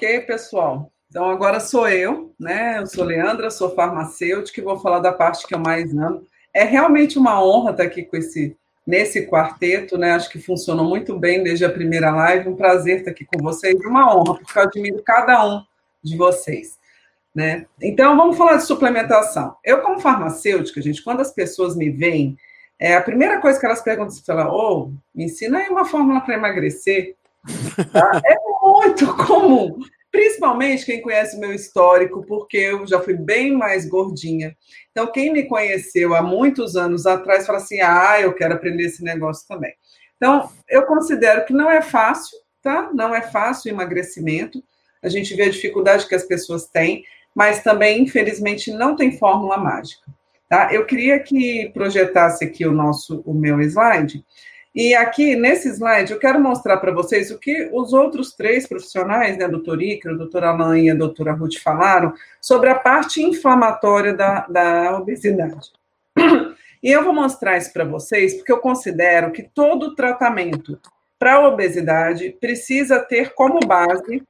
Ok, pessoal. Então agora sou eu, né? Eu sou Leandra, sou farmacêutica e vou falar da parte que eu mais amo. É realmente uma honra estar aqui com esse nesse quarteto, né? Acho que funcionou muito bem desde a primeira live. Um prazer estar aqui com vocês, uma honra, porque eu admiro cada um de vocês. Né? Então, vamos falar de suplementação. Eu, como farmacêutica, gente, quando as pessoas me veem, é, a primeira coisa que elas perguntam é falar, ô, oh, me ensina aí uma fórmula para emagrecer. Tá? É muito comum, principalmente quem conhece o meu histórico, porque eu já fui bem mais gordinha. Então, quem me conheceu há muitos anos atrás fala assim: ah, eu quero aprender esse negócio também. Então, eu considero que não é fácil, tá? Não é fácil o emagrecimento. A gente vê a dificuldade que as pessoas têm, mas também, infelizmente, não tem fórmula mágica. Tá? Eu queria que projetasse aqui o nosso, o meu slide, e aqui, nesse slide, eu quero mostrar para vocês o que os outros três profissionais, né, doutor Ícaro, doutor Alain e a doutora Ruth falaram sobre a parte inflamatória da, da obesidade. E eu vou mostrar isso para vocês, porque eu considero que todo tratamento para a obesidade precisa ter como base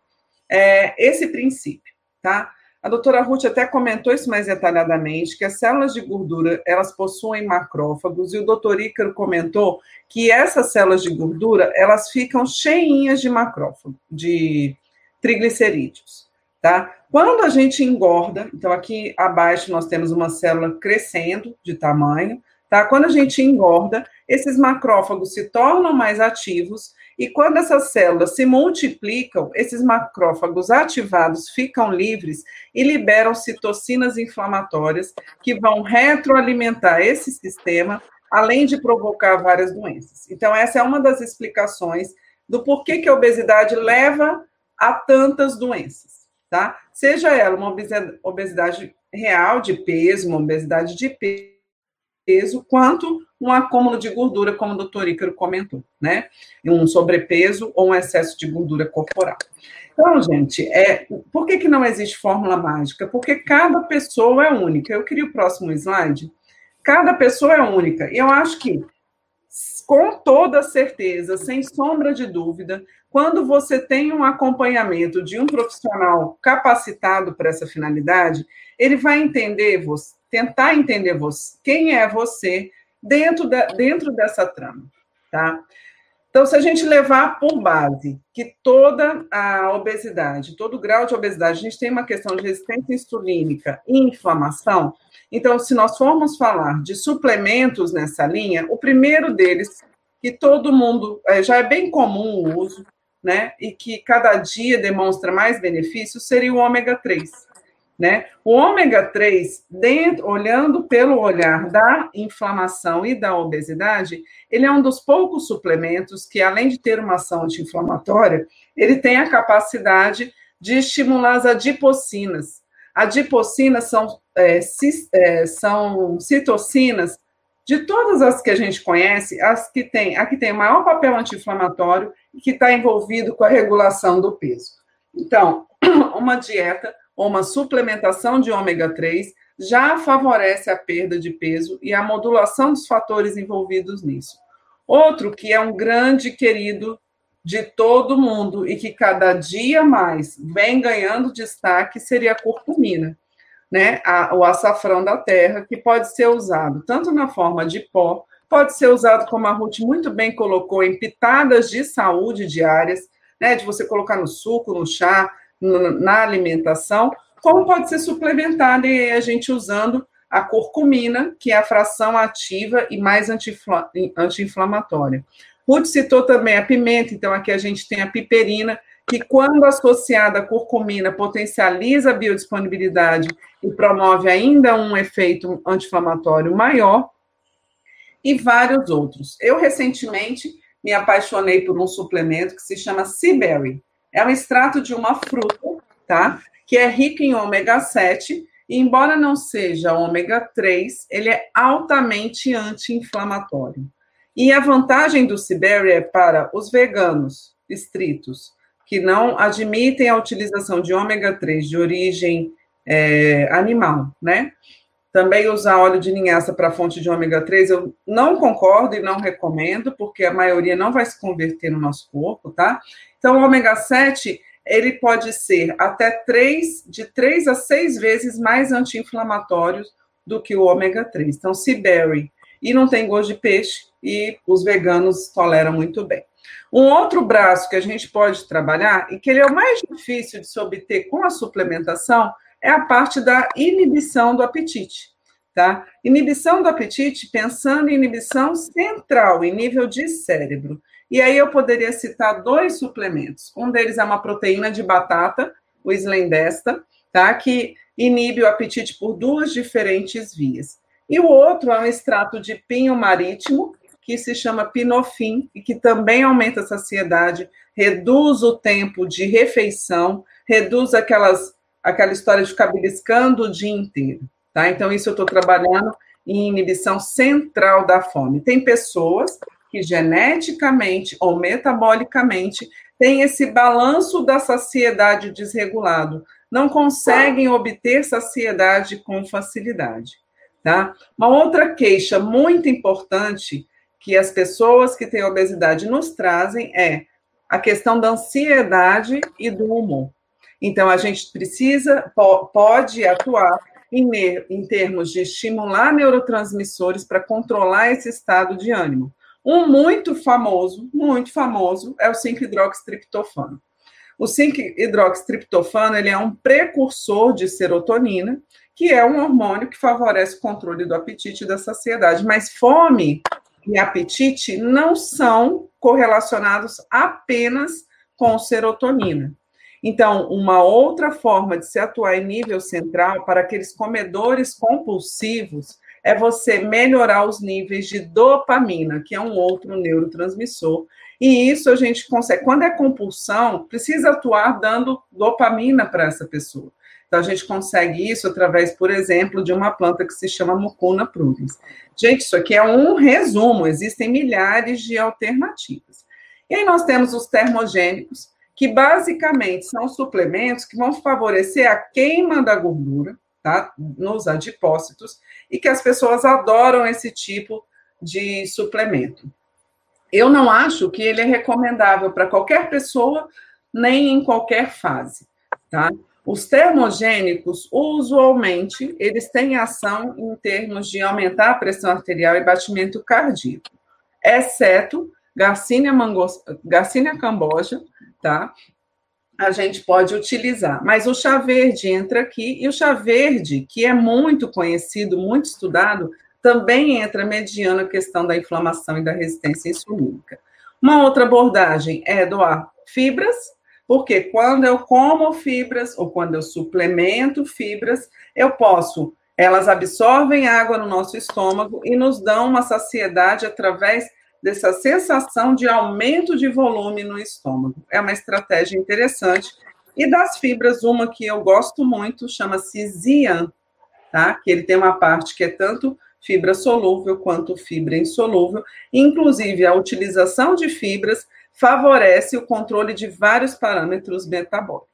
é, esse princípio, tá? A doutora Ruth até comentou isso mais detalhadamente, que as células de gordura, elas possuem macrófagos, e o doutor Ícaro comentou que essas células de gordura, elas ficam cheinhas de macrófago, de triglicerídeos, tá? Quando a gente engorda, então aqui abaixo nós temos uma célula crescendo de tamanho, tá? Quando a gente engorda, esses macrófagos se tornam mais ativos e quando essas células se multiplicam, esses macrófagos ativados ficam livres e liberam citocinas inflamatórias que vão retroalimentar esse sistema, além de provocar várias doenças. Então, essa é uma das explicações do porquê que a obesidade leva a tantas doenças, tá? Seja ela uma obesidade real de peso, uma obesidade de peso, quanto um acúmulo de gordura, como o doutor Ícaro comentou, né? Um sobrepeso ou um excesso de gordura corporal. Então, gente, é, por que, que não existe fórmula mágica? Porque cada pessoa é única. Eu queria o próximo slide. Cada pessoa é única. E eu acho que, com toda certeza, sem sombra de dúvida, quando você tem um acompanhamento de um profissional capacitado para essa finalidade, ele vai entender você, tentar entender você, quem é você, dentro, da, dentro dessa trama, tá? Então, se a gente levar por base que toda a obesidade, todo o grau de obesidade, a gente tem uma questão de resistência insulínica e inflamação, então, se nós formos falar de suplementos nessa linha, o primeiro deles, que todo mundo, é, já é bem comum o uso, né, e que cada dia demonstra mais benefícios, seria o ômega 3. Né? O ômega 3, dentro, olhando pelo olhar da inflamação e da obesidade, ele é um dos poucos suplementos que, além de ter uma ação anti-inflamatória, ele tem a capacidade de estimular as adipocinas. Adipocinas são, é, é, são citocinas de todas as que a gente conhece, as que tem, a que tem o maior papel anti-inflamatório e que está envolvido com a regulação do peso. Então, uma dieta uma suplementação de ômega 3 já favorece a perda de peso e a modulação dos fatores envolvidos nisso. Outro que é um grande querido de todo mundo e que cada dia mais vem ganhando destaque seria a curcumina, né? A, o açafrão da terra, que pode ser usado tanto na forma de pó, pode ser usado, como a Ruth muito bem colocou, em pitadas de saúde diárias, né? De você colocar no suco, no chá, na alimentação, como pode ser suplementada e a gente usando a curcumina, que é a fração ativa e mais anti-inflamatória. Ruth citou também a pimenta, então aqui a gente tem a piperina, que quando associada à curcumina potencializa a biodisponibilidade e promove ainda um efeito anti-inflamatório maior, e vários outros. Eu recentemente me apaixonei por um suplemento que se chama Seaberry. É um extrato de uma fruta, tá? Que é rico em ômega 7, e embora não seja ômega 3, ele é altamente anti-inflamatório. E a vantagem do Ciberry é para os veganos estritos, que não admitem a utilização de ômega 3 de origem é, animal, né? Também usar óleo de linhaça para fonte de ômega 3, eu não concordo e não recomendo, porque a maioria não vai se converter no nosso corpo, tá? Então, o ômega 7 ele pode ser até três, de três a seis vezes mais anti-inflamatório do que o ômega 3. Então, se berry e não tem gosto de peixe, e os veganos toleram muito bem. Um outro braço que a gente pode trabalhar, e que ele é o mais difícil de se obter com a suplementação, é a parte da inibição do apetite. Tá? Inibição do apetite, pensando em inibição central, em nível de cérebro. E aí eu poderia citar dois suplementos. Um deles é uma proteína de batata, o Slendesta, tá? que inibe o apetite por duas diferentes vias. E o outro é um extrato de pinho marítimo, que se chama pinofim, e que também aumenta a saciedade, reduz o tempo de refeição, reduz aquelas, aquela história de ficar beliscando o dia inteiro. Tá? Então, isso eu estou trabalhando em inibição central da fome. Tem pessoas que geneticamente ou metabolicamente têm esse balanço da saciedade desregulado, não conseguem obter saciedade com facilidade. Tá? Uma outra queixa muito importante que as pessoas que têm obesidade nos trazem é a questão da ansiedade e do humor. Então, a gente precisa, pode atuar em, termos de estimular neurotransmissores para controlar esse estado de ânimo. Um muito famoso, muito famoso, é o 5-hidroxitriptofano. O 5-hidroxitriptofano ele é um precursor de serotonina, que é um hormônio que favorece o controle do apetite e da saciedade. Mas fome e apetite não são correlacionados apenas com serotonina. Então, uma outra forma de se atuar em nível central para aqueles comedores compulsivos é você melhorar os níveis de dopamina, que é um outro neurotransmissor. E isso a gente consegue. Quando é compulsão, precisa atuar dando dopamina para essa pessoa. Então, a gente consegue isso através, por exemplo, de uma planta que se chama Mucuna prudens. Gente, isso aqui é um resumo, existem milhares de alternativas. E aí nós temos os termogênicos, que basicamente são suplementos que vão favorecer a queima da gordura, tá? Nos adipócitos, e que as pessoas adoram esse tipo de suplemento. Eu não acho que ele é recomendável para qualquer pessoa, nem em qualquer fase, tá? Os termogênicos, usualmente, eles têm ação em termos de aumentar a pressão arterial e batimento cardíaco, exceto Garcinia, mangos, Garcinia camboja, tá? A gente pode utilizar. Mas o chá verde entra aqui, e o chá verde, que é muito conhecido, muito estudado, também entra mediando a questão da inflamação e da resistência insulínica. Uma outra abordagem é doar fibras, porque quando eu como fibras ou quando eu suplemento fibras, eu posso, elas absorvem água no nosso estômago e nos dão uma saciedade através dessa sensação de aumento de volume no estômago. É uma estratégia interessante. E das fibras, uma que eu gosto muito chama-se Zian, tá? Que ele tem uma parte que é tanto fibra solúvel quanto fibra insolúvel. Inclusive, a utilização de fibras favorece o controle de vários parâmetros metabólicos.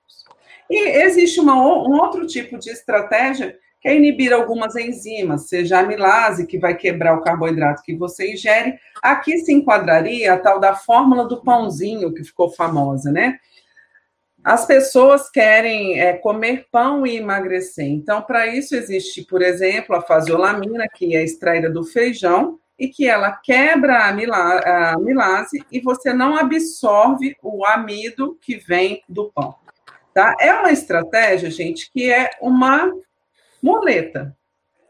E existe uma, um outro tipo de estratégia é inibir algumas enzimas, seja a amilase, que vai quebrar o carboidrato que você ingere. Aqui se enquadraria a tal da fórmula do pãozinho, que ficou famosa, né? As pessoas querem é, comer pão e emagrecer. Então, para isso existe, por exemplo, a fasiolamina, que é extraída do feijão, e que ela quebra a, a amilase e você não absorve o amido que vem do pão. Tá? É uma estratégia, gente, que é uma muleta.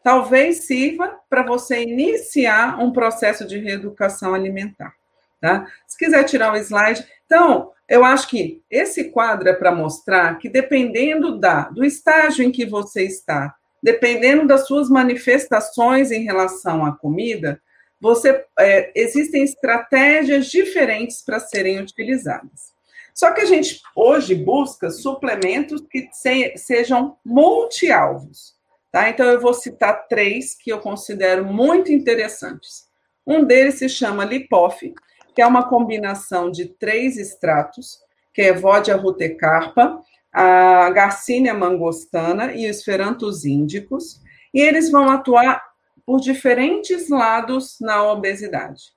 Talvez sirva para você iniciar um processo de reeducação alimentar. Tá? Se quiser tirar o slide. Então, eu acho que esse quadro é para mostrar que, dependendo da, do estágio em que você está, dependendo das suas manifestações em relação à comida, você é, existem estratégias diferentes para serem utilizadas. Só que a gente hoje busca suplementos que se, sejam multi-alvos. Tá? Então, eu vou citar três que eu considero muito interessantes. Um deles se chama Lipof, que é uma combinação de três extratos, que é Vodia rutecarpa, a Garcinia mangostana e os ferantos índicos, e eles vão atuar por diferentes lados na obesidade.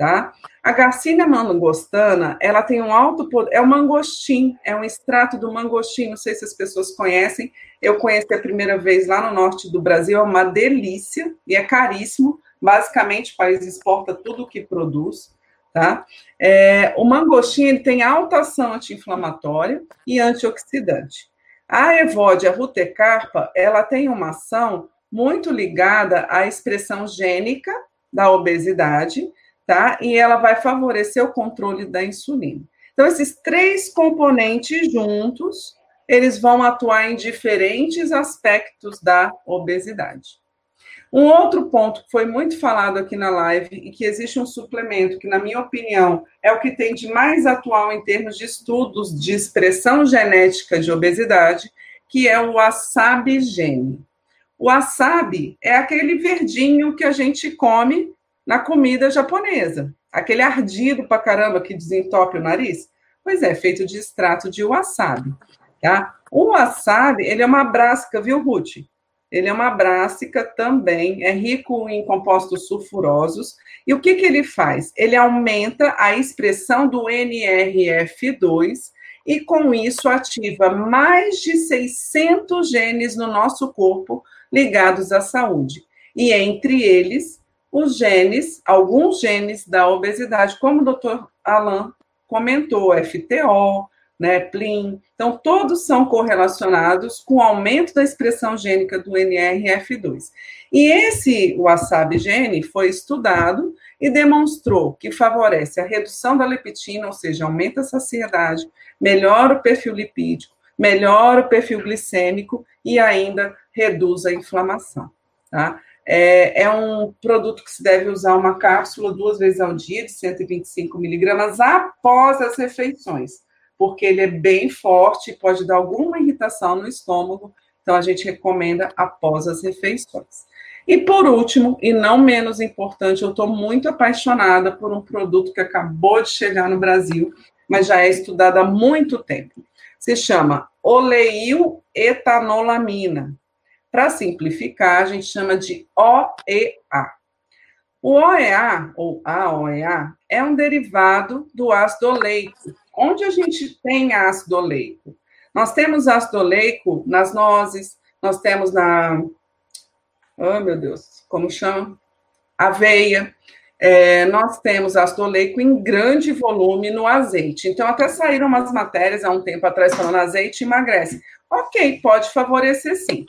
Tá? A Garcinia mangostana, ela tem um alto poder, é o mangostim, é um extrato do mangostim, não sei se as pessoas conhecem, eu conheci a primeira vez lá no norte do Brasil, é uma delícia e é caríssimo, basicamente o país exporta tudo o que produz, tá? É, o mangostim, ele tem alta ação anti-inflamatória e antioxidante. A Evodia rutecarpa, ela tem uma ação muito ligada à expressão gênica da obesidade, tá? E ela vai favorecer o controle da insulina. Então, esses três componentes juntos, eles vão atuar em diferentes aspectos da obesidade. Um outro ponto que foi muito falado aqui na live e que existe um suplemento que, na minha opinião, é o que tem de mais atual em termos de estudos de expressão genética de obesidade, que é o wasabi gene. O wasabi é aquele verdinho que a gente come na comida japonesa. Aquele ardido pra caramba que desentope o nariz. Pois é, feito de extrato de wasabi. Tá? O wasabi, ele é uma brássica, viu, Ruth? Ele é uma brássica também, é rico em compostos sulfurosos. E o que, que ele faz? Ele aumenta a expressão do NRF2 e, com isso, ativa mais de 600 genes no nosso corpo ligados à saúde. E entre eles, os genes, alguns genes da obesidade, como o doutor Alain comentou, FTO, né, PLIN. Então, todos são correlacionados com o aumento da expressão gênica do NRF2. E esse wasabi gene foi estudado e demonstrou que favorece a redução da leptina, ou seja, aumenta a saciedade, melhora o perfil lipídico, melhora o perfil glicêmico e ainda reduz a inflamação. Tá? É, é, um produto que se deve usar uma cápsula duas vezes ao dia, de 125 miligramas, após as refeições, porque ele é bem forte e pode dar alguma irritação no estômago, então a gente recomenda após as refeições. E por último, e não menos importante, eu estou muito apaixonada por um produto que acabou de chegar no Brasil, mas já é estudado há muito tempo. Se chama oleil etanolamina. Para simplificar, a gente chama de OEA. O OEA, ou AOEA, é um derivado do ácido oleico. Onde a gente tem ácido oleico? Nós temos ácido oleico nas nozes, nós temos na. Oh, meu Deus, como chama? Aveia. É, nós temos ácido oleico em grande volume no azeite. Então, até saíram umas matérias há um tempo atrás falando azeite emagrece. Ok, pode favorecer sim.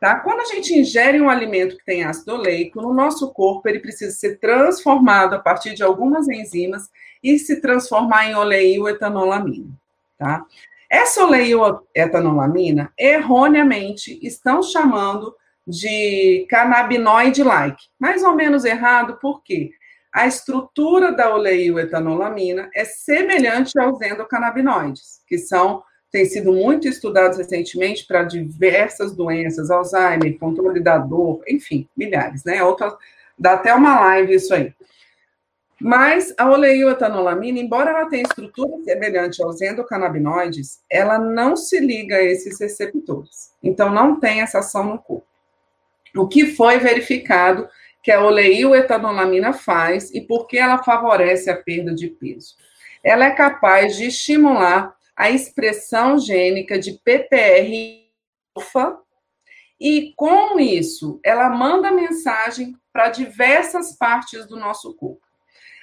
Tá? Quando a gente ingere um alimento que tem ácido oleico, no nosso corpo ele precisa ser transformado a partir de algumas enzimas e se transformar em oleio etanolamina. Tá? Essa oleio etanolamina, erroneamente, estão chamando de canabinoide-like. Mais ou menos errado, por quê? A estrutura da oleio etanolamina é semelhante aos endocannabinoides, que são têm sido muito estudados recentemente para diversas doenças, Alzheimer, controle da dor, enfim, milhares, né? Outra, dá até uma live isso aí. Mas a oleioetanolamina, embora ela tenha estrutura semelhante aos endocannabinoides, ela não se liga a esses receptores. Então, não tem essa ação no corpo. O que foi verificado que a oleioetanolamina faz e por que ela favorece a perda de peso? Ela é capaz de estimular a expressão gênica de PPR-alfa, e com isso, ela manda mensagem para diversas partes do nosso corpo.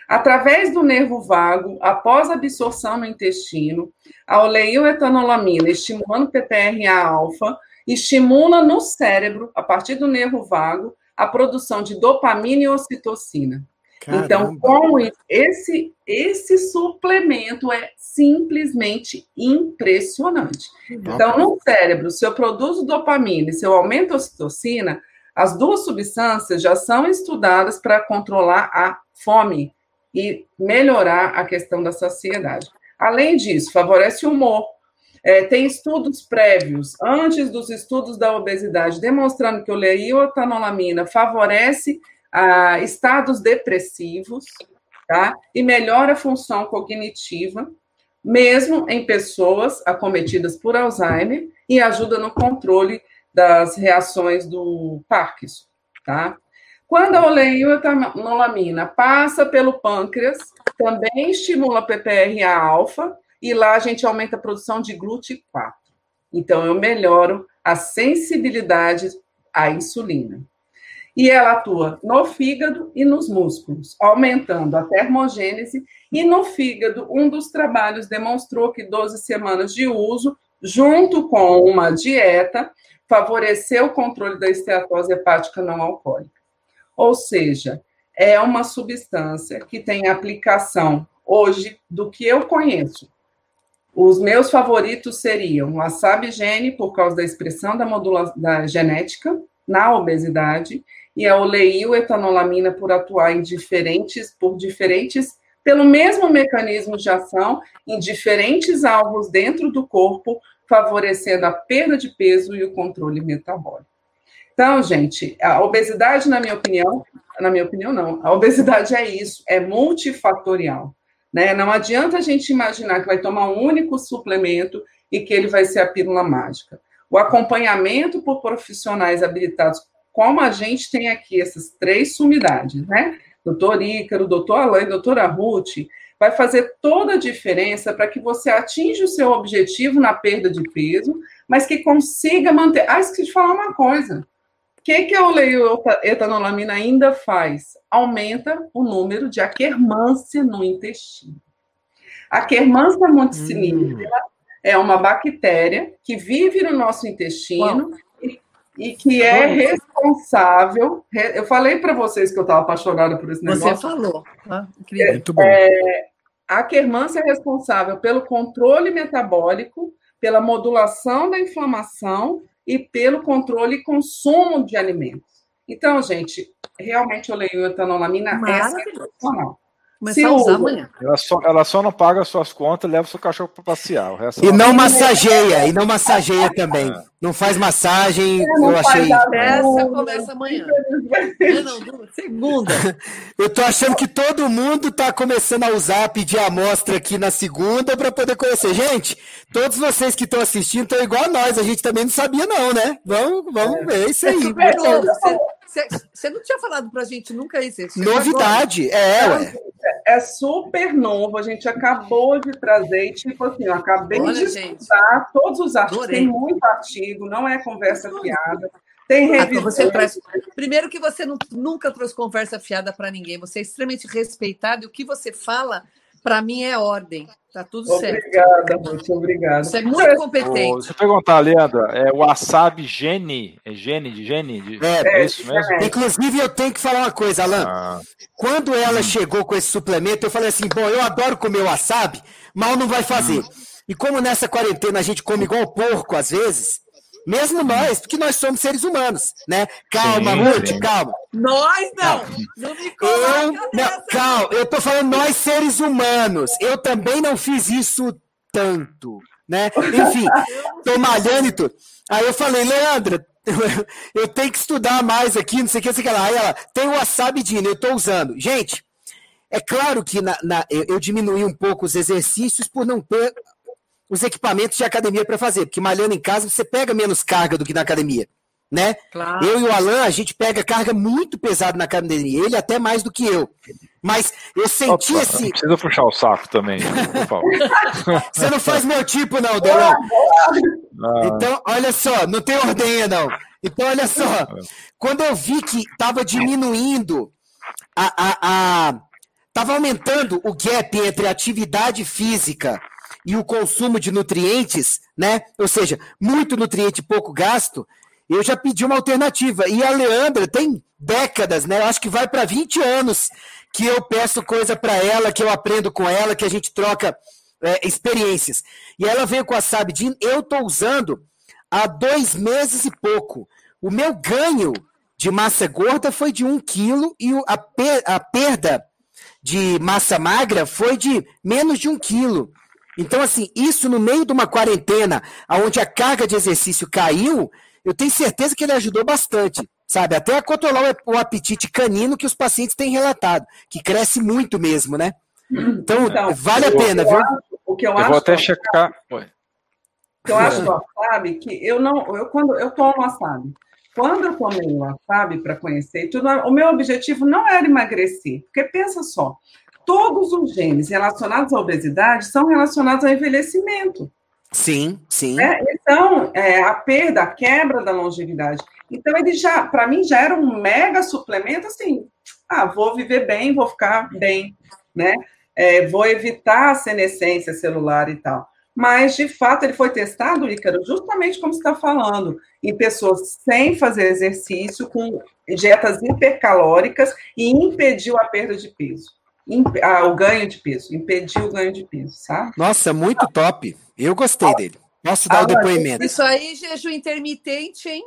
Através do nervo vago, após absorção no intestino, a oleioetanolamina, estimulando PPRA-alfa, estimula no cérebro, a partir do nervo vago, a produção de dopamina e ocitocina. Então, com esse, esse suplemento é simplesmente impressionante. Então, no cérebro, se eu produzo dopamina e se eu aumento a ocitocina, as duas substâncias já são estudadas para controlar a fome e melhorar a questão da saciedade. Além disso, favorece o humor. É, tem estudos prévios, antes dos estudos da obesidade, demonstrando que o leioetanolamina favorece a estados depressivos, tá? E melhora a função cognitiva, mesmo em pessoas acometidas por Alzheimer, e ajuda no controle das reações do Parkinson, tá? Quando a oleioetanolamina passa pelo pâncreas, também estimula PPRA-alfa e lá a gente aumenta a produção de GLUT4. Então, eu melhoro a sensibilidade à insulina. E ela atua no fígado e nos músculos, aumentando a termogênese. E no fígado, um dos trabalhos demonstrou que 12 semanas de uso, junto com uma dieta, favoreceu o controle da esteatose hepática não alcoólica. Ou seja, é uma substância que tem aplicação hoje do que eu conheço os meus favoritos seriam o wasabi gene, por causa da expressão da, modula da genética na obesidade, e a oleil etanolamina por atuar em diferentes, por diferentes, pelo mesmo mecanismo de ação, em diferentes alvos dentro do corpo, favorecendo a perda de peso e o controle metabólico. Então, gente, a obesidade, na minha opinião, na minha opinião, não, a obesidade é isso, é multifatorial. Né? Não adianta a gente imaginar que vai tomar um único suplemento e que ele vai ser a pílula mágica. O acompanhamento por profissionais habilitados, como a gente tem aqui essas três sumidades, né? Doutor Ícaro, doutor Alain, doutora Ruth, vai fazer toda a diferença para que você atinja o seu objetivo na perda de peso, mas que consiga manter. Ah, esqueci de falar uma coisa que, que a oleoetanolamina ainda faz? Aumenta o número de aquermância no intestino. A aquermância multicinífera hum. É uma bactéria que vive no nosso intestino e, e, que é responsável. Eu falei para vocês que eu estava apaixonada por esse negócio. Você falou. Ah, é, Muito bom. É, a aquermância é responsável pelo controle metabólico, pela modulação da inflamação e pelo controle e consumo de alimentos. Então, gente, realmente o etanolamina é sensacional. Começar a usar amanhã. Ela só, ela só não paga suas contas, leva o seu cachorro para passear. e não massageia, e não massageia também. É. Não faz massagem, é, eu achei. Essa começa amanhã. Não, não, segunda. Eu tô achando que todo mundo tá começando a usar, pedir amostra aqui na segunda para poder conhecer. Gente, todos vocês que estão assistindo estão igual a nós, a gente também não sabia, não, né? Vamos, vamos é. ver isso aí. Você não tinha falado pra gente nunca isso. Novidade, é, ué. É super novo, a gente acabou de trazer, tipo assim, eu acabei Olha, de escutar todos os artigos, Adorei. tem muito artigo, não é conversa fiada. Tem revisão. Você traz... Primeiro que você não, nunca trouxe conversa fiada para ninguém, você é extremamente respeitado e o que você fala para mim é ordem. Tá tudo obrigada, certo. Obrigada, muito obrigado. Você é muito competente. Deixa eu perguntar, Leandra, é wasabi gene? É gene de gene? De... É, é, isso mesmo? É. Inclusive, eu tenho que falar uma coisa, Alan. Ah. Quando ela hum. chegou com esse suplemento, eu falei assim: bom, eu adoro comer wasabi, mal não vai fazer. Hum. E como nessa quarentena a gente come igual porco às vezes, mesmo nós, porque nós somos seres humanos, né? Calma, Ruth, calma. Nós não! Não me eu, não, Calma, eu tô falando nós seres humanos. Eu também não fiz isso tanto, né? Enfim, tô malhando e tudo. Aí eu falei, Leandra, eu tenho que estudar mais aqui, não sei o que, não sei o que lá. Aí ela, tem o Wasabi Dino, eu tô usando. Gente, é claro que na, na, eu, eu diminui um pouco os exercícios por não ter os equipamentos de academia para fazer, porque malhando em casa você pega menos carga do que na academia, né? Claro. Eu e o Alan, a gente pega carga muito pesada na academia, ele até mais do que eu. Mas eu senti Opa, esse. Não precisa puxar o saco também, por favor. você não faz meu tipo, não, Delão. Ah. Então, olha só, não tem ordenha, não. Então, olha só. Quando eu vi que estava diminuindo a, a, a. Tava aumentando o gap entre atividade física e o consumo de nutrientes, né? Ou seja, muito nutriente pouco gasto, eu já pedi uma alternativa. E a Leandra tem décadas, né? Eu acho que vai para 20 anos que eu peço coisa para ela, que eu aprendo com ela, que a gente troca é, experiências. E ela veio com a Sabidin, eu estou usando há dois meses e pouco. O meu ganho de massa gorda foi de um quilo e a, per a perda de massa magra foi de menos de um quilo. Então, assim, isso no meio de uma quarentena, onde a carga de exercício caiu, eu tenho certeza que ele ajudou bastante, sabe? Até a controlar o apetite canino que os pacientes têm relatado, que cresce muito mesmo, né? Então, então vale a pena, viu? Acho, o que eu, eu acho vou até checar. O que eu acho do wasabi que eu não, eu quando eu tomo wasabi, quando eu tomei o wasabi para conhecer, tudo, o meu objetivo não era emagrecer, porque pensa só, todos os genes relacionados à obesidade são relacionados ao envelhecimento. Sim, sim. Né? Então, é, a perda, a quebra da longevidade. Então, ele já, para mim, já era um mega suplemento, assim, ah, vou viver bem, vou ficar bem, né? É, vou evitar a senescência celular e tal. Mas, de fato, ele foi testado, Ícaro, justamente como você está falando, em pessoas sem fazer exercício, com dietas hipercalóricas, e impediu a perda de peso. Ah, o ganho de peso, impediu o ganho de peso, sabe? Nossa, muito top. Eu gostei dele. Posso dar o depoimento. Isso aí, jejum intermitente, hein?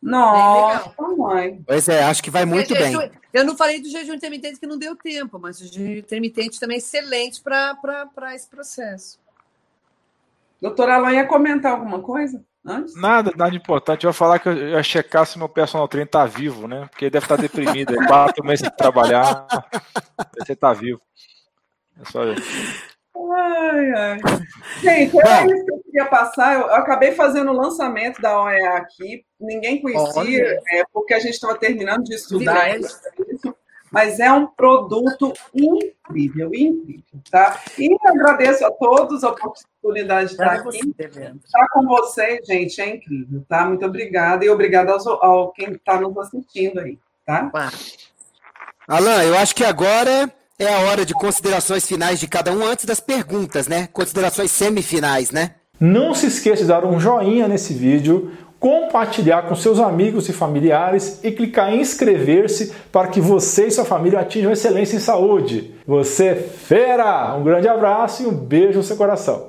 Nossa, mãe. Pois é, acho que vai muito jejum, bem. Eu não falei do jejum intermitente que não deu tempo, mas o jejum intermitente também é excelente para esse processo. Doutora Alain ia comentar alguma coisa antes? Nada, nada importante. Eu ia falar que eu ia checar se meu personal trainer tá vivo, né? Porque ele deve estar tá deprimido. É quatro meses sem trabalhar. Você tá vivo. É só isso. Ai, ai. Gente, era isso que eu queria passar. Eu, eu acabei fazendo o lançamento da OEA aqui. Ninguém conhecia, é, porque a gente estava terminando de estudar isso mas é um produto incrível, incrível, tá? E agradeço a todos a oportunidade de estar aqui. Estar com vocês, gente, é incrível, tá? Muito obrigada e obrigada ao, ao quem está nos assistindo aí, tá? Alan, eu acho que agora é a hora de considerações finais de cada um antes das perguntas, né? Considerações semifinais, né? Não se esqueça de dar um joinha nesse vídeo, compartilhar com seus amigos e familiares e clicar em inscrever-se para que você e sua família atinjam excelência em saúde. Você é fera! Um grande abraço e um beijo no seu coração.